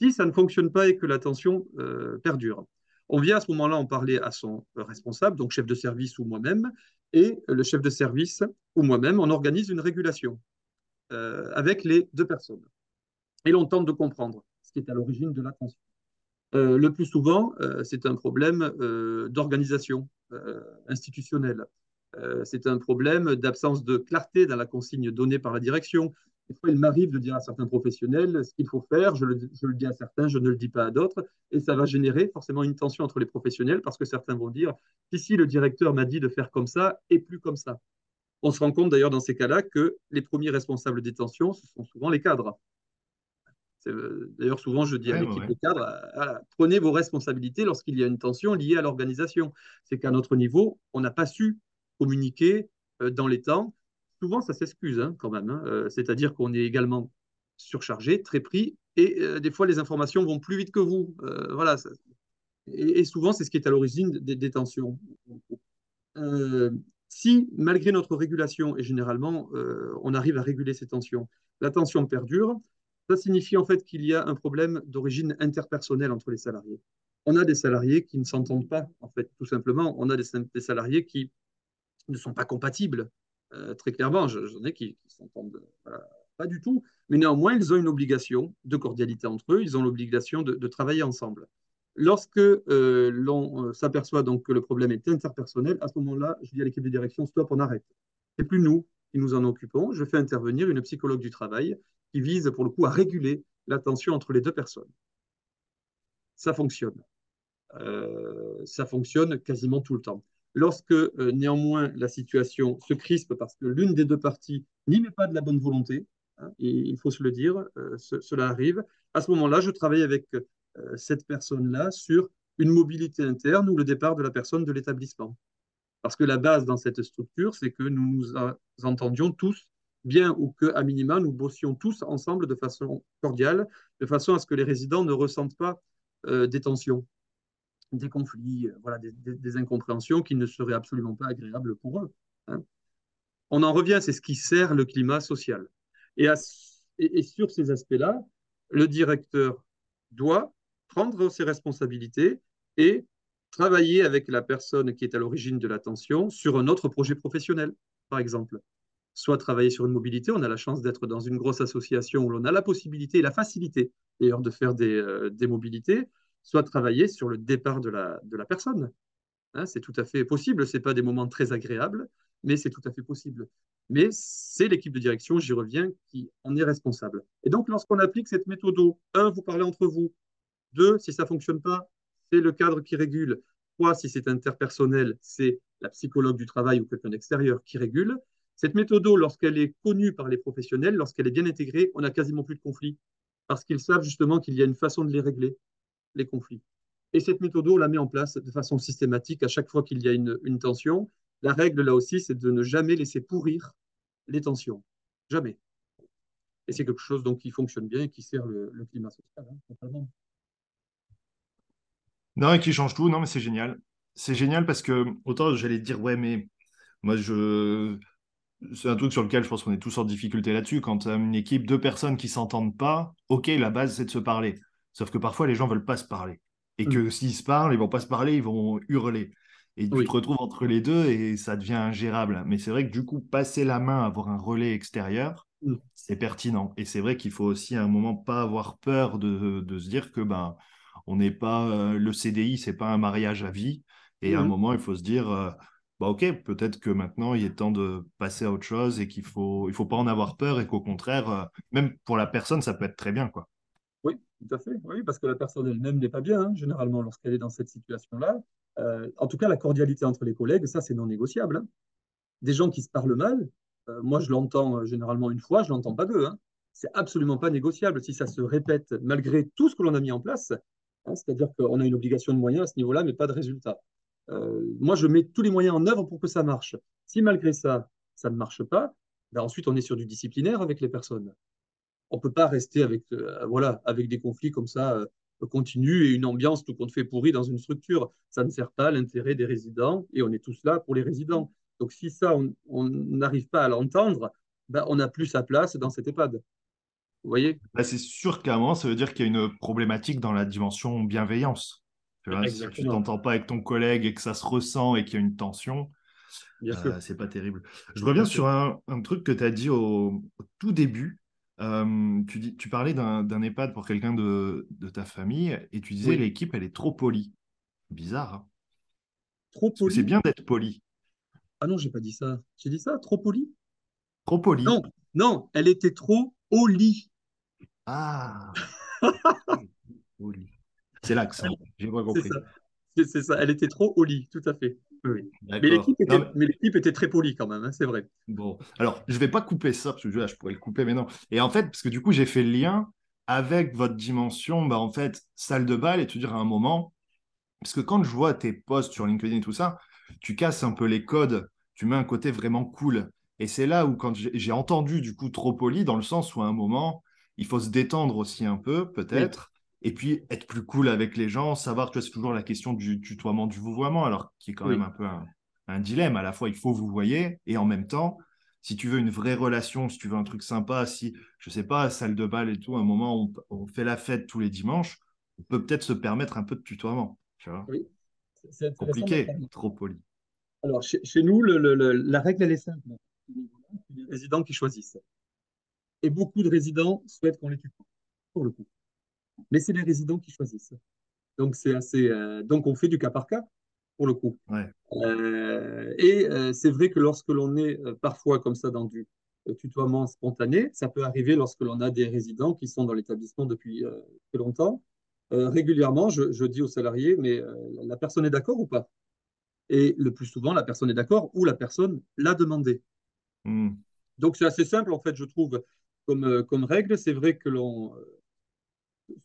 Si ça ne fonctionne pas et que la tension euh, perdure, on vient à ce moment-là en parler à son responsable, donc chef de service ou moi-même, et le chef de service ou moi-même, on organise une régulation euh, avec les deux personnes. Et l'on tente de comprendre ce qui est à l'origine de la tension. Euh, le plus souvent, euh, c'est un problème euh, d'organisation institutionnelle. c'est un problème d'absence de clarté dans la consigne donnée par la direction. Des fois, il m'arrive de dire à certains professionnels ce qu'il faut faire, je le, dis à certains, je ne le dis pas à d'autres, et ça va générer forcément une tension entre les professionnels parce que certains vont dire si, si, le directeur m'a dit de faire comme ça et plus comme ça. On se rend compte d'ailleurs dans ces cas-là que les premiers responsables des tensions, ce sont souvent les cadres. Euh, d'ailleurs, souvent, je dis à l'équipe de cadre, euh, prenez vos responsabilités lorsqu'il y a une tension liée à l'organisation. C'est qu'à notre niveau, on n'a pas su communiquer euh, dans les temps. Souvent, ça s'excuse hein, quand même. Hein. C'est-à-dire qu'on est également surchargé, très pris, et des fois, les informations vont plus vite que vous. voilà. Et, souvent, c'est ce qui est à l'origine des, tensions. si, malgré notre régulation, et généralement, on arrive à réguler ces tensions, la tension perdure, ça signifie en fait qu'il y a un problème d'origine interpersonnelle entre les salariés. On a des salariés qui ne s'entendent pas, en fait, tout simplement. On a des, salariés qui ne sont pas compatibles, euh, très clairement. J'en ai qui ne s'entendent pas du tout. Mais néanmoins, ils ont une obligation de cordialité entre eux. Ils ont l'obligation de, travailler ensemble. Lorsque euh, l'on euh, s'aperçoit donc que le problème est interpersonnel, à ce moment-là, je dis à l'équipe de direction, stop, on arrête. C'est plus nous qui nous en occupons. Je fais intervenir une psychologue du travail qui vise pour le coup à réguler la tension entre les deux personnes. Ça fonctionne. Euh, ça fonctionne quasiment tout le temps. Lorsque euh, néanmoins la situation se crispe parce que l'une des deux parties n'y met pas de la bonne volonté, hein, il faut se le dire, euh, cela arrive, à ce moment-là, je travaille avec cette personne-là sur une mobilité interne ou le départ de la personne de l'établissement. Parce que la base dans cette structure, c'est que nous nous entendions tous bien ou qu'à minima, nous bossions tous ensemble de façon cordiale, de façon à ce que les résidents ne ressentent pas euh, des tensions, des conflits, euh, voilà, des, incompréhensions qui ne seraient absolument pas agréables pour eux. Hein. On en revient, c'est ce qui sert le climat social. Et sur ces aspects-là, le directeur doit prendre ses responsabilités et travailler avec la personne qui est à l'origine de la tension sur un autre projet professionnel, par exemple soit travailler sur une mobilité. On a la chance d'être dans une grosse association où l'on a la possibilité et la facilité d'ailleurs de faire des, euh, des, mobilités, soit travailler sur le départ de la, de la personne. Hein, c'est tout à fait possible. Ce n'est pas des moments très agréables, mais c'est tout à fait possible. Mais c'est l'équipe de direction, j'y reviens, qui en est responsable. Et donc, lorsqu'on applique cette méthode, un, vous parlez entre vous. Deux, si ça ne fonctionne pas, c'est le cadre qui régule. Trois, si c'est interpersonnel, c'est la psychologue du travail ou quelqu'un d'extérieur qui régule. Cette méthode, lorsqu'elle est connue par les professionnels, lorsqu'elle est bien intégrée, on n'a quasiment plus de conflits, parce qu'ils savent justement qu'il y a une façon de les régler, les conflits. Et cette méthode, on la met en place de façon systématique à chaque fois qu'il y a une, tension. La règle, là aussi, c'est de ne jamais laisser pourrir les tensions. Jamais. Et c'est quelque chose donc, qui fonctionne bien et qui sert le, climat social, hein, Non, et qui change tout. Non, mais c'est génial. C'est génial parce que, autant j'allais dire, ouais, mais moi, je, c'est un truc sur lequel je pense qu'on est tous en difficulté là-dessus. Quand tu as une équipe, deux personnes qui s'entendent pas, ok, la base c'est de se parler. Sauf que parfois les gens veulent pas se parler. Et que mm. s'ils se parlent, ils vont pas se parler, ils vont hurler. Et tu te retrouves entre les deux et ça devient ingérable. Mais c'est vrai que du coup, passer la main, avoir un relais extérieur, mm. c'est pertinent. Et c'est vrai qu'il faut aussi à un moment pas avoir peur de, se dire que ben on n'est pas euh, le CDI, c'est pas un mariage à vie. Et à un mm. moment, il faut se dire euh, bah ok, peut-être que maintenant il est temps de passer à autre chose et qu'il faut, il faut pas en avoir peur et qu'au contraire, euh, même pour la personne, ça peut être très bien, quoi. Oui, tout à fait. Oui, parce que la personne elle-même n'est pas bien, hein, généralement, lorsqu'elle est dans cette situation-là. Euh, en tout cas, la cordialité entre les collègues, ça, c'est non négociable. hein. Des gens qui se parlent mal, euh, moi, je l'entends généralement une fois, je l'entends pas deux. hein. C'est absolument pas négociable si ça se répète malgré tout ce que l'on a mis en place. hein, C'est-à-dire qu'on a une obligation de moyens à ce niveau-là, mais pas de résultat. Euh, moi, je mets tous les moyens en œuvre pour que ça marche. Si malgré ça, ça ne marche pas, ben ensuite, on est sur du disciplinaire avec les personnes. On ne peut pas rester avec, euh, voilà, avec des conflits comme ça euh, continus et une ambiance tout compte fait pourrie dans une structure. Ça ne sert pas l'intérêt des résidents et on est tous là pour les résidents. Donc, si ça, on n'arrive pas à l'entendre, ben, on n'a plus sa place dans cet EHPAD. Vous voyez? Bah, c'est sûr moment, ça veut dire qu'il y a une problématique dans la dimension bienveillance. Tu vois, si tu t'entends pas avec ton collègue et que ça se ressent et qu'il y a une tension, euh, c'est pas terrible. Je reviens sur un, un truc que tu as dit au, au tout début. Euh, tu dis, tu parlais d'un EHPAD pour quelqu'un de, de ta famille et tu disais Oui. l'équipe, elle est trop polie. Bizarre, hein Trop que c'est bien d'être poli. Ah non, j'ai pas dit ça. J'ai dit ça? Trop poli? Trop poli. Non, non, elle était trop au lit. Ah, poli. C'est l'accent. J'ai pas compris. ça. C'est ça. Elle était trop au lit, tout à fait. Oui. Mais l'équipe était, mais- très polie quand même, hein, c'est vrai. Bon, alors je vais pas couper ça parce que là, je pourrais le couper, mais non. Et en fait, parce que du coup, j'ai fait le lien avec votre dimension, bah en fait, salle de bal et te dire à un moment, parce que quand je vois tes posts sur LinkedIn et tout ça, tu casses un peu les codes, tu mets un côté vraiment cool. Et c'est là où quand j'ai entendu du coup trop poli, dans le sens où à un moment, il faut se détendre aussi un peu, peut-être, et puis être plus cool avec les gens, savoir, tu vois, c'est toujours la question du tutoiement, du vouvoiement, alors qui est quand même un peu un, un dilemme. À la fois, il faut vous voyer, et en même temps, si tu veux une vraie relation, si tu veux un truc sympa, si, je sais pas, salle de bal et tout, à un moment, on, on fait la fête tous les dimanches, on peut peut-être se permettre un peu de tutoiement, tu vois. oui. C'est Compliqué, trop poli. Alors, chez, chez nous, le- le- le- la règle, elle est simple. C'est les résidents qui choisissent. Et beaucoup de résidents souhaitent qu'on les tutoie, pour le coup. Mais c'est les résidents qui choisissent. Donc, c'est assez, euh, donc, on fait du cas par cas, pour le coup. Ouais. Euh, et euh, c'est vrai que lorsque l'on est parfois comme ça dans du tutoiement spontané, ça peut arriver lorsque l'on a des résidents qui sont dans l'établissement depuis très longtemps. Régulièrement, je, je dis aux salariés, mais la personne est d'accord ou pas? Et le plus souvent, la personne est d'accord ou la personne l'a demandé. Hmm. Donc c'est assez simple, en fait, je trouve, comme, comme règle. C'est vrai que l'on,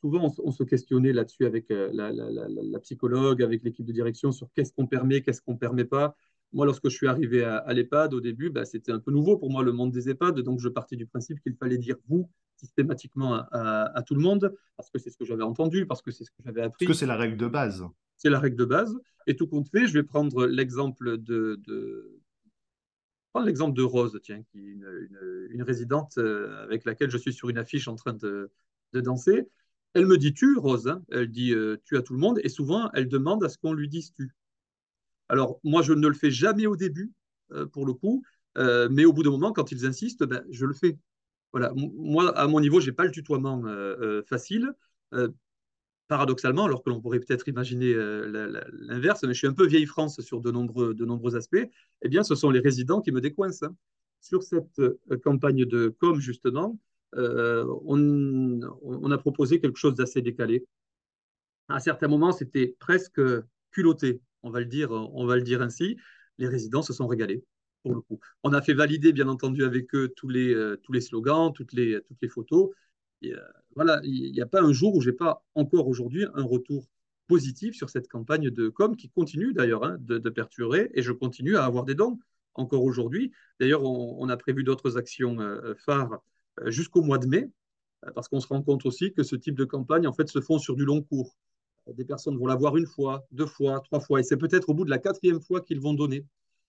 souvent, on, se questionnait là-dessus avec euh, la, la- la- la- la psychologue, avec l'équipe de direction sur qu'est-ce qu'on permet, qu'est-ce qu'on ne permet pas. Moi, lorsque je suis arrivé à, à l'EHPAD, au début, bah, c'était un peu nouveau pour moi, le monde des EHPAD. Donc, je partais du principe qu'il fallait dire vous systématiquement à, à- à tout le monde, parce que c'est ce que j'avais entendu, parce que c'est ce que j'avais Parce que appris. c'est la règle de base. C'est la règle de base. Et tout compte fait, je vais prendre l'exemple de, l'exemple de Rose, tiens, qui est une, une- une résidente euh, avec laquelle je suis sur une affiche en train de, de danser. Elle me dit tu, Rose. hein. Elle dit euh, tu à tout le monde. Et souvent, elle demande à ce qu'on lui dise tu. Alors, moi, je ne le fais jamais au début, euh, pour le coup. Euh, mais au bout d'un moment, quand ils insistent, ben, je le fais. Voilà. Moi, à mon niveau, j'ai pas le tutoiement facile. Paradoxalement, alors que l'on pourrait peut-être imaginer l'inverse, mais je suis un peu vieille France sur de nombreux, de nombreux aspects, eh bien, ce sont les résidents qui me décoincent. hein. Sur cette campagne de com, justement, on, on a proposé quelque chose d'assez décalé. À un certain moment, c'était presque culotté, on va le dire, on va le dire ainsi. Les résidents se sont régalés, pour le coup. On a fait valider, bien entendu, avec eux tous les, euh, tous les slogans, toutes les, toutes les photos. Euh, voilà, il n'y a pas un jour où j'ai pas encore aujourd'hui un retour positif sur cette campagne de com qui continue d'ailleurs hein, de, perdurer et je continue à avoir des dons encore aujourd'hui. D'ailleurs, on, a prévu d'autres actions euh, phares euh, jusqu'au mois de mai euh, parce qu'on se rend compte aussi que ce type de campagne en fait se font sur du long cours. Des personnes vont la voir une fois, deux fois, trois fois, et c'est peut-être au bout de la quatrième fois qu'ils vont donner.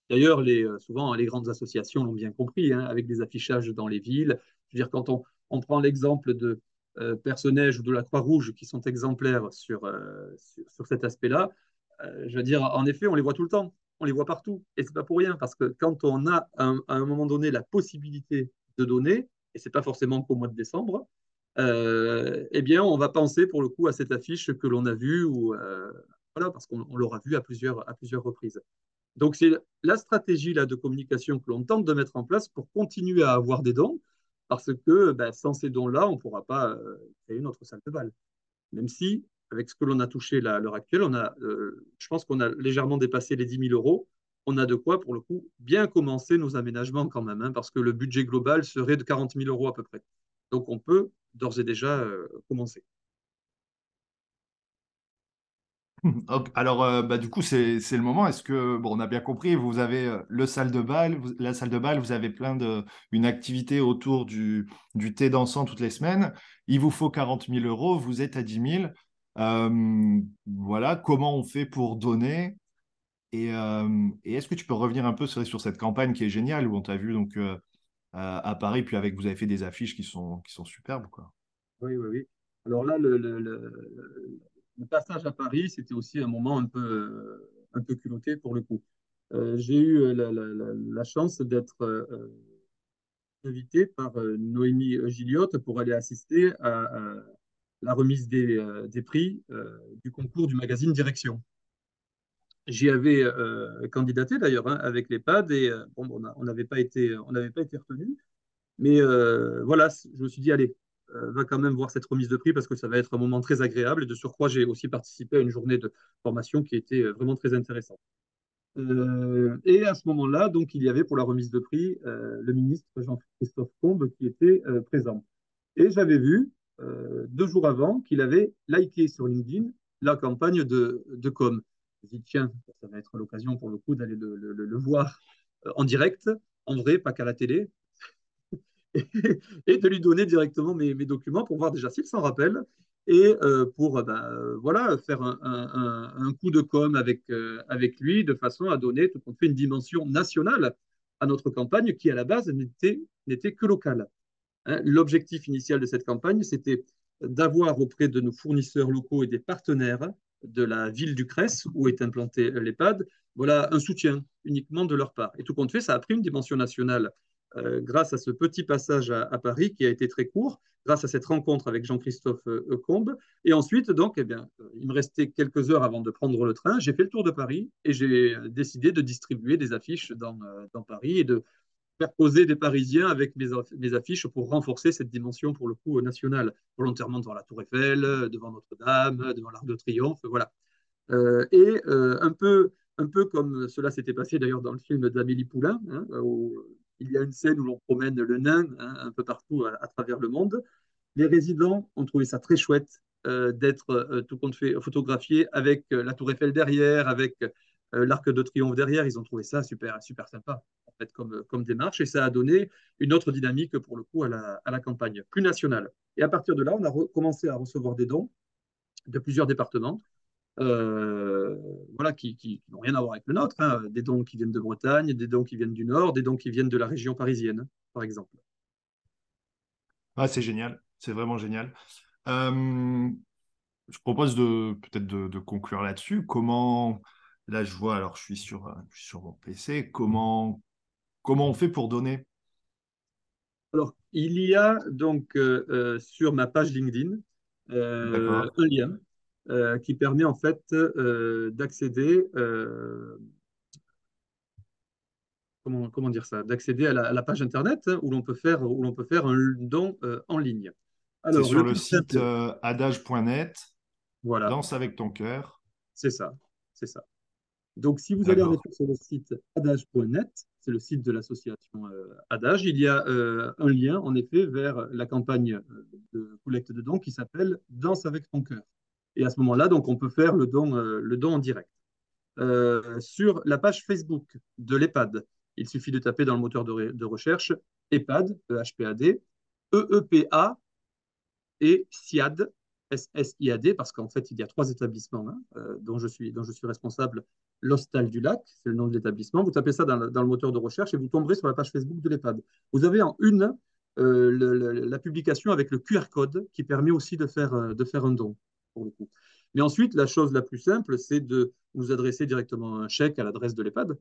D'ailleurs, les, euh, souvent, les grandes associations l'ont bien compris, hein, avec des affichages dans les villes. Je veux dire, quand on, on prend l'exemple de euh, Personnage ou de la Croix-Rouge qui sont exemplaires sur, euh, sur, cet aspect-là, euh, je veux dire, en effet, on les voit tout le temps, on les voit partout. Et c'est pas pour rien, parce que quand on a à un moment donné la possibilité de donner, et c'est pas forcément qu'au mois de décembre, euh, eh bien, on va penser pour le coup à cette affiche que l'on a vue, ou euh, voilà, parce qu'on l'aura vue à plusieurs, à plusieurs reprises. Donc, c'est la stratégie là, de communication que l'on tente de mettre en place pour continuer à avoir des dons, parce que ben, sans ces dons-là, on ne pourra pas euh, créer notre salle de bal. Même si avec ce que l'on a touché là, à l'heure actuelle, on a, euh, je pense qu'on a légèrement dépassé les 10 000 euros. On a de quoi, pour le coup, bien commencer nos aménagements quand même, hein, parce que le budget global serait de 40 000 euros à peu près. Donc on peut d'ores et déjà euh, commencer. Alors, euh, bah, du coup, c'est le moment. Est-ce que, bon, on a bien compris, vous avez euh, le salle de bal, la salle de bal, vous avez plein de, activité autour du, thé dansant toutes les semaines. Il vous faut 40 000 euros, vous êtes à 10 000. Euh, voilà, comment on fait pour donner Et, et est-ce que tu peux revenir un peu sur, cette campagne qui est géniale, où on t'a vu donc à Paris, puis avec vous avez fait des affiches qui sont, qui sont superbes, quoi. Oui, oui, oui. Alors là, le, passage à Paris, c'était aussi un moment un peu, euh, un peu culotté pour le coup. Euh, j'ai eu euh, la, chance d'être invité par Noémie Gilliotte pour aller assister à, la remise des prix du concours du magazine Direction. J'y avais candidaté d'ailleurs hein, avec l'EHPAD et bon, on n'avait pas été, on n'avait pas été retenu. Mais voilà, je me suis dit allez, euh, va quand même voir cette remise de prix parce que ça va être un moment très agréable. Et de surcroît, j'ai aussi participé à une journée de formation qui était euh, vraiment très intéressante. Euh, et à ce moment-là, donc, il y avait pour la remise de prix le ministre Jean-Christophe Combe qui était présent. Et j'avais vu deux jours avant qu'il avait liké sur LinkedIn la campagne de, de com. Je me dit, tiens, ça va être l'occasion pour le coup d'aller le, voir en direct, en vrai, pas qu'à la télé, et de lui donner directement mes, documents pour voir déjà s'il s'en rappelle et euh, pour euh, bah, euh, voilà, faire un, coup de com avec, avec lui de façon à donner tout compte fait une dimension nationale à notre campagne qui à la base n'était que locale. Hein, l'objectif initial de cette campagne, c'était d'avoir auprès de nos fournisseurs locaux et des partenaires de la ville du Crès où est implanté l'EHPAD, voilà un soutien uniquement de leur part. Et tout compte fait, ça a pris une dimension nationale euh, grâce à ce petit passage à, Paris qui a été très court, grâce à cette rencontre avec Jean-Christophe euh, Combe. Et ensuite, donc, eh bien, euh, il me restait quelques heures avant de prendre le train. J'ai fait le tour de Paris et j'ai décidé de distribuer des affiches dans, dans, Paris et de poser des Parisiens avec mes, affiches pour renforcer cette dimension, pour le coup, nationale, volontairement devant la Tour Eiffel, devant Notre-Dame, devant l'Arc de Triomphe, voilà. et un peu un peu comme cela s'était passé d'ailleurs dans le film d'Amélie Poulain, hein, où il y a une scène où l'on promène le nain hein, un peu partout à, travers le monde. Les résidents ont trouvé ça très chouette euh, d'être euh, tout compte fait photographié avec euh, la Tour Eiffel derrière, avec l'Arc de Triomphe derrière. Ils ont trouvé ça super, super sympa comme, démarche et ça a donné une autre dynamique pour le coup à la, campagne, plus nationale. Et à partir de là, on a commencé à recevoir des dons de plusieurs départements euh, voilà, qui, n'ont rien à voir avec le nôtre, hein. des dons qui viennent de Bretagne, des dons qui viennent du Nord, des dons qui viennent de la région parisienne, par exemple. Ah, c'est génial, c'est vraiment génial. Euh, je propose de peut-être de, conclure là-dessus. Comment, là je vois, alors je suis sur, sur mon PC, comment, comment on fait pour donner? Alors, il y a donc euh, sur ma page LinkedIn un lien euh, qui permet en fait euh, d'accéder euh, comment, comment, dire ça? D'accéder à, la page internet hein, où l'on peut faire où l'on peut faire un don en ligne. C'est sur le, site adage.net. Voilà. Danse avec ton cœur. C'est ça, c'est ça. Donc, si vous allez en sur le site adage.net, c'est le site de l'association Adage, il y a un lien en effet vers la campagne de collecte de dons qui s'appelle Danse avec ton cœur. Et à ce moment-là, donc, on peut faire le don, euh, le don en direct. Euh, sur la page Facebook de l'EHPAD, il suffit de taper dans le moteur de, recherche EHPAD, E-H-P-A-D, E-E-P-A et SIAD, S-S-I-A-D, parce qu'en fait, il y a trois établissements hein, euh, dont, je suis, dont je suis responsable. L'Hostal du Lac, c'est le nom de l'établissement. Vous tapez ça dans, le moteur de recherche et vous tomberez sur la page Facebook de l'EHPAD. Vous avez en une la publication avec le QR code qui permet aussi de faire, de faire un don. Mais ensuite, la chose la plus simple, c'est de nous adresser directement un chèque à l'adresse de l'EHPAD.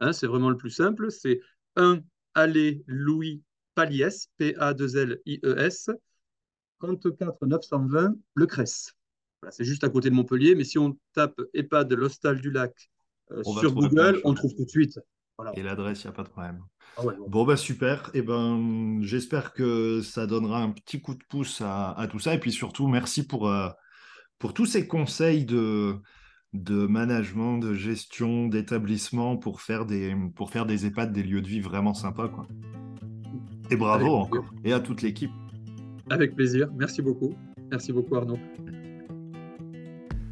Hein, c'est vraiment le plus simple. C'est 1 Allée Louis Paliès, P-A-2-L-I-E-S, 34 920 Le Cresse. C'est juste à côté de Montpellier, mais si on tape EHPAD L'Hostal du Lac euh, sur Google, on trouve tout de suite. Et l'adresse, il n'y a pas de problème. Ah bon, bah super. Et eh ben, j'espère que ça donnera un petit coup de pouce à, tout ça. Et puis surtout, merci pour, euh, pour tous ces conseils de, de management, de gestion, d'établissement pour faire des pour faire des EHPAD des lieux de vie vraiment sympas quoi. Et bravo encore et à toute l'équipe. Avec plaisir, merci beaucoup. Merci beaucoup Arnaud.